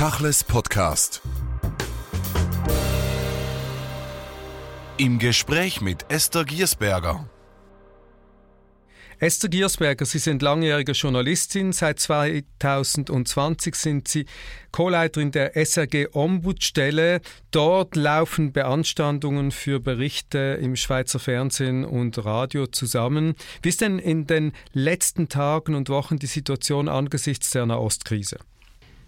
Tachles Podcast. Im Gespräch mit Esther Giersberger. Esther Giersberger, Sie sind langjährige Journalistin. Seit 2020 sind Sie Co-Leiterin der SRG Ombudsstelle. Dort laufen Beanstandungen für Berichte im Schweizer Fernsehen und Radio zusammen. Wie ist denn in den letzten Tagen und Wochen die Situation angesichts der Nahostkrise?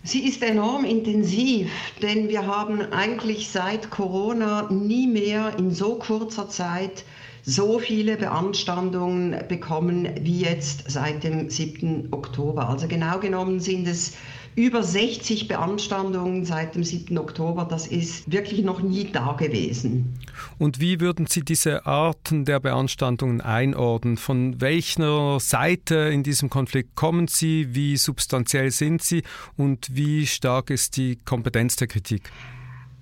Sie ist enorm intensiv, denn wir haben eigentlich seit Corona nie mehr in so kurzer Zeit so viele Beanstandungen bekommen wie jetzt seit dem 7. Oktober. Also genau genommen sind es über 60 Beanstandungen seit dem 7. Oktober. Das ist wirklich noch nie da gewesen. Und wie würden Sie diese Arten der Beanstandungen einordnen? Von welcher Seite in diesem Konflikt kommen Sie? Wie substanziell sind sie? Und wie stark ist die Kompetenz der Kritik?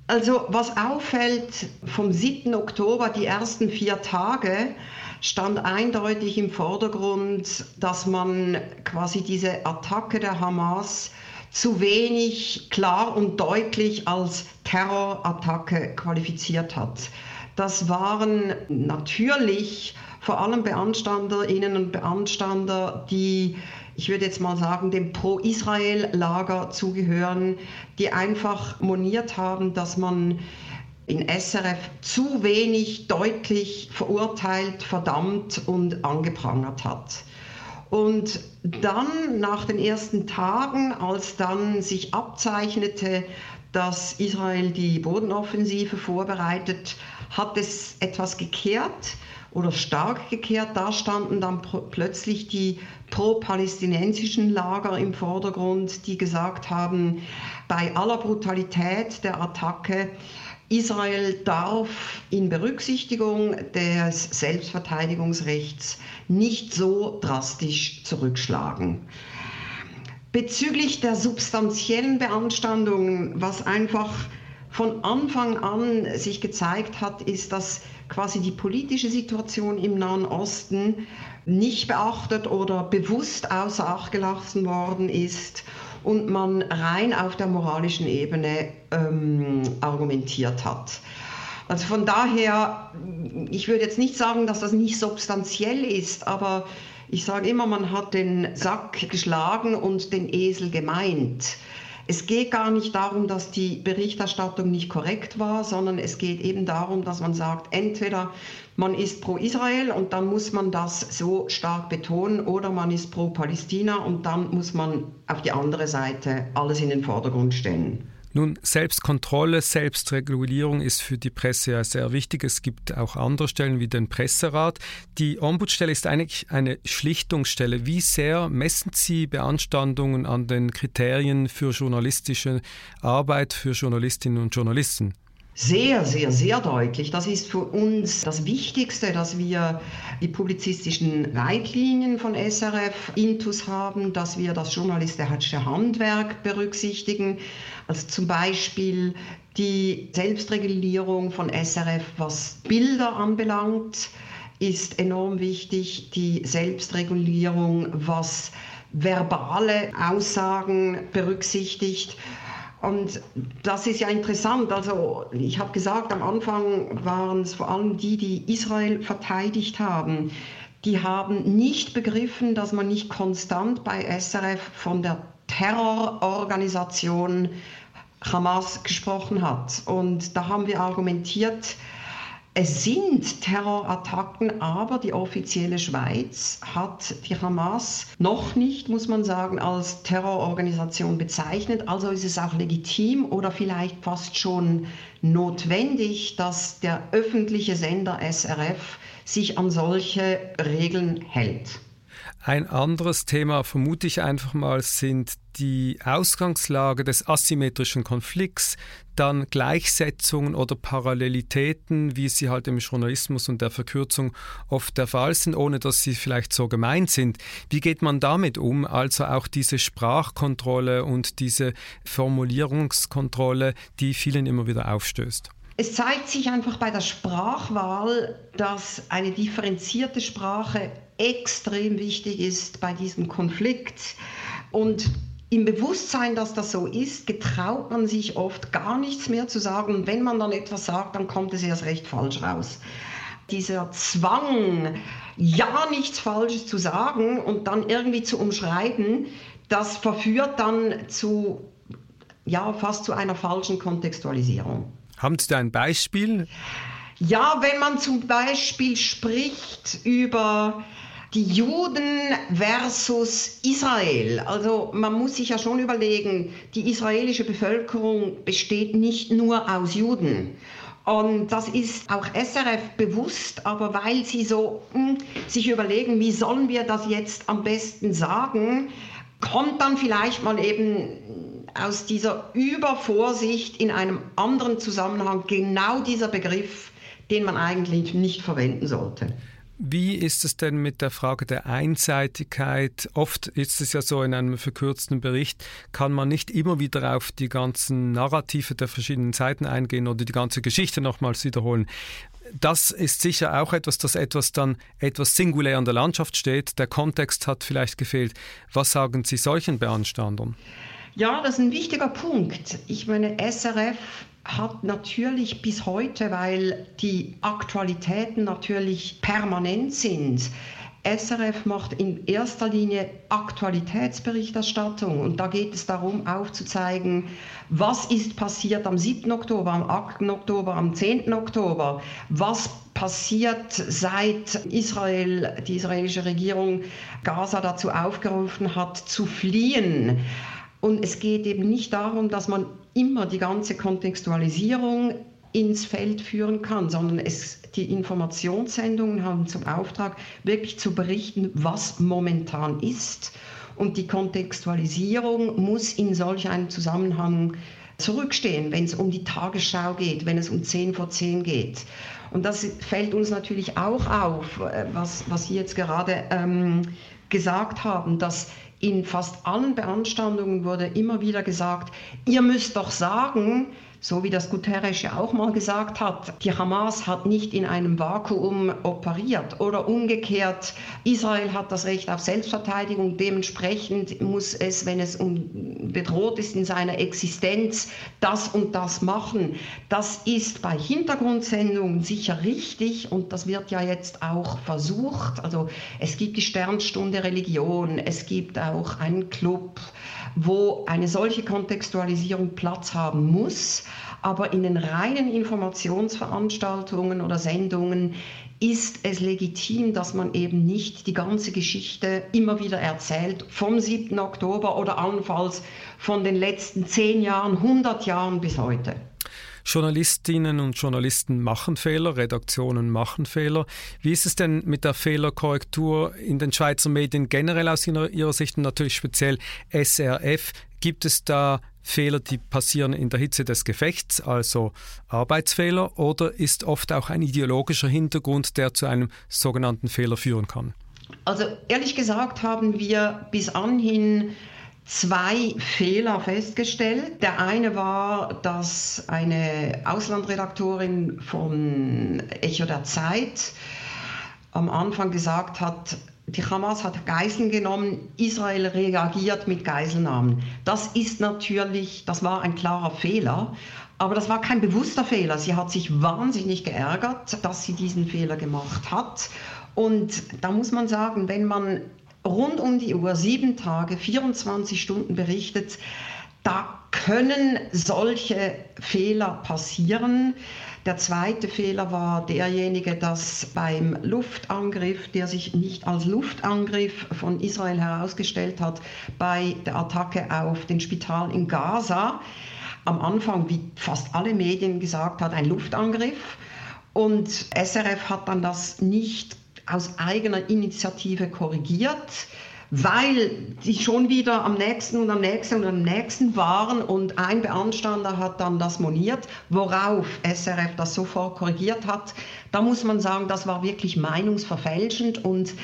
Also was auffällt vom 7. Oktober, die ersten vier Tage, stand eindeutig im Vordergrund, dass man quasi diese Attacke der Hamas zu wenig klar und deutlich als Terrorattacke qualifiziert hat. Das waren natürlich vor allem Beanstanderinnen und Beanstander, die ich würde jetzt mal sagen, dem Pro-Israel-Lager zugehören, die einfach moniert haben, dass man in SRF zu wenig deutlich verurteilt, verdammt und angeprangert hat. Und dann nach den ersten Tagen, als dann sich abzeichnete, dass Israel die Bodenoffensive vorbereitet, hat es etwas gekehrt oder stark gekehrt. Da standen dann plötzlich die pro-palästinensischen Lager im Vordergrund, die gesagt haben, bei aller Brutalität der Attacke, Israel darf in Berücksichtigung des Selbstverteidigungsrechts nicht so drastisch zurückschlagen. Bezüglich der substanziellen Beanstandungen, was einfach von Anfang an sich gezeigt hat, ist, dass quasi die politische Situation im Nahen Osten nicht beachtet oder bewusst außer Acht gelassen worden ist und man rein auf der moralischen Ebene ähm, argumentiert hat. Also von daher, ich würde jetzt nicht sagen, dass das nicht substanziell ist, aber ich sage immer, man hat den Sack geschlagen und den Esel gemeint. Es geht gar nicht darum, dass die Berichterstattung nicht korrekt war, sondern es geht eben darum, dass man sagt, entweder man ist pro Israel und dann muss man das so stark betonen oder man ist pro Palästina und dann muss man auf die andere Seite alles in den Vordergrund stellen. Nun, Selbstkontrolle, Selbstregulierung ist für die Presse ja sehr wichtig. Es gibt auch andere Stellen wie den Presserat. Die Ombudsstelle ist eigentlich eine Schlichtungsstelle. Wie sehr messen Sie Beanstandungen an den Kriterien für journalistische Arbeit für Journalistinnen und Journalisten? Sehr, sehr, sehr deutlich. Das ist für uns das Wichtigste, dass wir die publizistischen Leitlinien von SRF Intus haben, dass wir das journalistische Handwerk berücksichtigen, also zum Beispiel die Selbstregulierung von SRF, was Bilder anbelangt, ist enorm wichtig. Die Selbstregulierung, was verbale Aussagen berücksichtigt. Und das ist ja interessant. Also ich habe gesagt, am Anfang waren es vor allem die, die Israel verteidigt haben. Die haben nicht begriffen, dass man nicht konstant bei SRF von der Terrororganisation Hamas gesprochen hat. Und da haben wir argumentiert, es sind Terrorattacken, aber die offizielle Schweiz hat die Hamas noch nicht, muss man sagen, als Terrororganisation bezeichnet. Also ist es auch legitim oder vielleicht fast schon notwendig, dass der öffentliche Sender SRF sich an solche Regeln hält. Ein anderes Thema, vermute ich einfach mal, sind die Ausgangslage des asymmetrischen Konflikts, dann Gleichsetzungen oder Parallelitäten, wie sie halt im Journalismus und der Verkürzung oft der Fall sind, ohne dass sie vielleicht so gemeint sind. Wie geht man damit um? Also auch diese Sprachkontrolle und diese Formulierungskontrolle, die vielen immer wieder aufstößt. Es zeigt sich einfach bei der Sprachwahl, dass eine differenzierte Sprache extrem wichtig ist bei diesem Konflikt. Und im Bewusstsein, dass das so ist, getraut man sich oft gar nichts mehr zu sagen. Und wenn man dann etwas sagt, dann kommt es erst recht falsch raus. Dieser Zwang, ja nichts Falsches zu sagen und dann irgendwie zu umschreiben, das verführt dann zu, ja, fast zu einer falschen Kontextualisierung. Haben Sie da ein Beispiel? Ja, wenn man zum Beispiel spricht über die Juden versus Israel. Also man muss sich ja schon überlegen, die israelische Bevölkerung besteht nicht nur aus Juden. Und das ist auch SRF bewusst, aber weil sie so mh, hm, sich überlegen, wie sollen wir das jetzt am besten sagen, kommt dann vielleicht mal eben aus dieser Übervorsicht in einem anderen Zusammenhang genau dieser Begriff, den man eigentlich nicht verwenden sollte. Wie ist es denn mit der Frage der Einseitigkeit? Oft ist es ja so, in einem verkürzten Bericht kann man nicht immer wieder auf die ganzen Narrative der verschiedenen Seiten eingehen oder die ganze Geschichte nochmals wiederholen. Das ist sicher auch etwas, das etwas dann etwas singulär in der Landschaft steht. Der Kontext hat vielleicht gefehlt. Was sagen Sie solchen Beanstandern? Ja, das ist ein wichtiger Punkt. Ich meine, SRF hat natürlich bis heute, weil die Aktualitäten natürlich permanent sind, SRF macht in erster Linie Aktualitätsberichterstattung und da geht es darum aufzuzeigen, was ist passiert am 7. Oktober, am 8. Oktober, am 10. Oktober, was passiert seit Israel, die israelische Regierung Gaza dazu aufgerufen hat, zu fliehen. Und es geht eben nicht darum, dass man immer die ganze Kontextualisierung ins Feld führen kann, sondern es, die Informationssendungen haben zum Auftrag, wirklich zu berichten, was momentan ist. Und die Kontextualisierung muss in solch einem Zusammenhang zurückstehen, wenn es um die Tagesschau geht, wenn es um 10 vor 10 geht. Und das fällt uns natürlich auch auf, äh, was, was Sie jetzt gerade ähm, gesagt haben, dass in fast allen Beanstandungen wurde immer wieder gesagt, ihr müsst doch sagen, so wie das Guterres ja auch mal gesagt hat, die Hamas hat nicht in einem Vakuum operiert oder umgekehrt, Israel hat das Recht auf Selbstverteidigung, dementsprechend muss es, wenn es bedroht ist in seiner Existenz, das und das machen. Das ist bei Hintergrundsendungen sicher richtig und das wird ja jetzt auch versucht. Also es gibt die Sternstunde Religion, es gibt auch einen Club, wo eine solche Kontextualisierung Platz haben muss. Aber in den reinen Informationsveranstaltungen oder Sendungen ist es legitim, dass man eben nicht die ganze Geschichte immer wieder erzählt, vom 7. Oktober oder allenfalls von den letzten 10 Jahren, 100 Jahren bis heute. Journalistinnen und Journalisten machen Fehler, Redaktionen machen Fehler. Wie ist es denn mit der Fehlerkorrektur in den Schweizer Medien generell aus Ihrer Sicht und natürlich speziell SRF? Gibt es da Fehler, die passieren in der Hitze des Gefechts, also Arbeitsfehler, oder ist oft auch ein ideologischer Hintergrund, der zu einem sogenannten Fehler führen kann? Also ehrlich gesagt haben wir bis anhin zwei Fehler festgestellt. Der eine war, dass eine Auslandredaktorin von Echo der Zeit am Anfang gesagt hat, die Hamas hat Geiseln genommen, Israel reagiert mit Geiselnahmen. Das ist natürlich, das war ein klarer Fehler, aber das war kein bewusster Fehler. Sie hat sich wahnsinnig geärgert, dass sie diesen Fehler gemacht hat. Und da muss man sagen, wenn man rund um die Uhr, sieben Tage, 24 Stunden berichtet. Da können solche Fehler passieren. Der zweite Fehler war derjenige, dass beim Luftangriff, der sich nicht als Luftangriff von Israel herausgestellt hat, bei der Attacke auf den Spital in Gaza, am Anfang, wie fast alle Medien gesagt hat, ein Luftangriff. Und SRF hat dann das nicht aus eigener Initiative korrigiert, weil die schon wieder am nächsten und am nächsten und am nächsten waren und ein Beanstander hat dann das moniert, worauf SRF das sofort korrigiert hat. Da muss man sagen, das war wirklich meinungsverfälschend und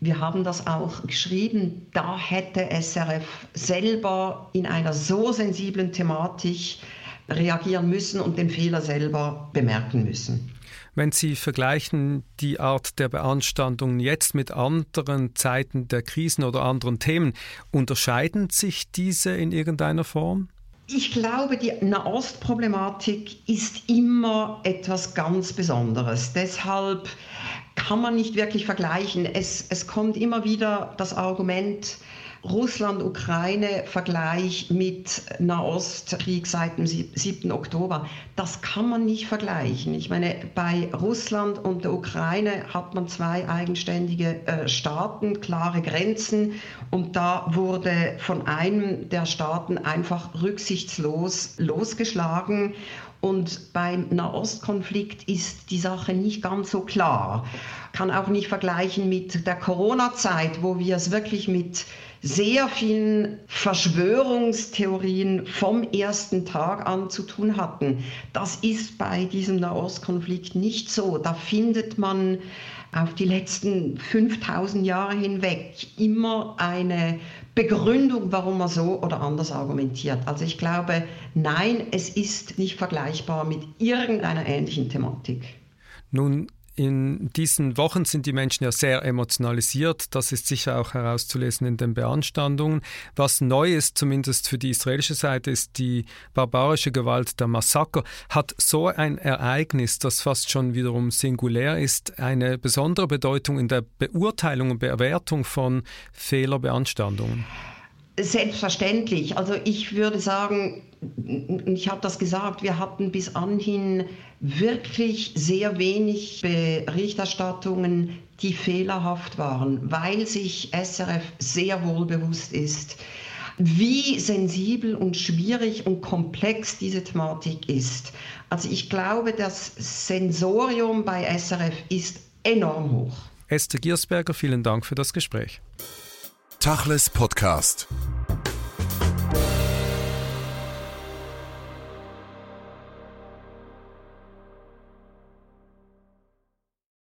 wir haben das auch geschrieben, da hätte SRF selber in einer so sensiblen Thematik reagieren müssen und den Fehler selber bemerken müssen. Wenn Sie vergleichen die Art der Beanstandungen jetzt mit anderen Zeiten der Krisen oder anderen Themen, unterscheiden sich diese in irgendeiner Form? Ich glaube, die Nahostproblematik ist immer etwas ganz Besonderes. Deshalb kann man nicht wirklich vergleichen. Es, es kommt immer wieder das Argument, Russland-Ukraine-Vergleich mit Nahostkrieg seit dem 7. Oktober, das kann man nicht vergleichen. Ich meine, bei Russland und der Ukraine hat man zwei eigenständige äh, Staaten, klare Grenzen und da wurde von einem der Staaten einfach rücksichtslos losgeschlagen. Und beim Nahostkonflikt ist die Sache nicht ganz so klar. Kann auch nicht vergleichen mit der Corona-Zeit, wo wir es wirklich mit sehr vielen Verschwörungstheorien vom ersten Tag an zu tun hatten. Das ist bei diesem Nahostkonflikt nicht so. Da findet man auf die letzten 5000 Jahre hinweg immer eine Begründung, warum man so oder anders argumentiert. Also ich glaube, nein, es ist nicht vergleichbar mit irgendeiner ähnlichen Thematik. Nun in diesen Wochen sind die Menschen ja sehr emotionalisiert. Das ist sicher auch herauszulesen in den Beanstandungen. Was neu ist, zumindest für die israelische Seite, ist die barbarische Gewalt der Massaker. Hat so ein Ereignis, das fast schon wiederum singulär ist, eine besondere Bedeutung in der Beurteilung und Bewertung von Fehlerbeanstandungen? Selbstverständlich. Also ich würde sagen, ich habe das gesagt, wir hatten bis anhin wirklich sehr wenig Berichterstattungen, die fehlerhaft waren, weil sich SRF sehr wohl bewusst ist, wie sensibel und schwierig und komplex diese Thematik ist. Also ich glaube, das Sensorium bei SRF ist enorm hoch. Esther Giersberger, vielen Dank für das Gespräch. Tachles Podcast.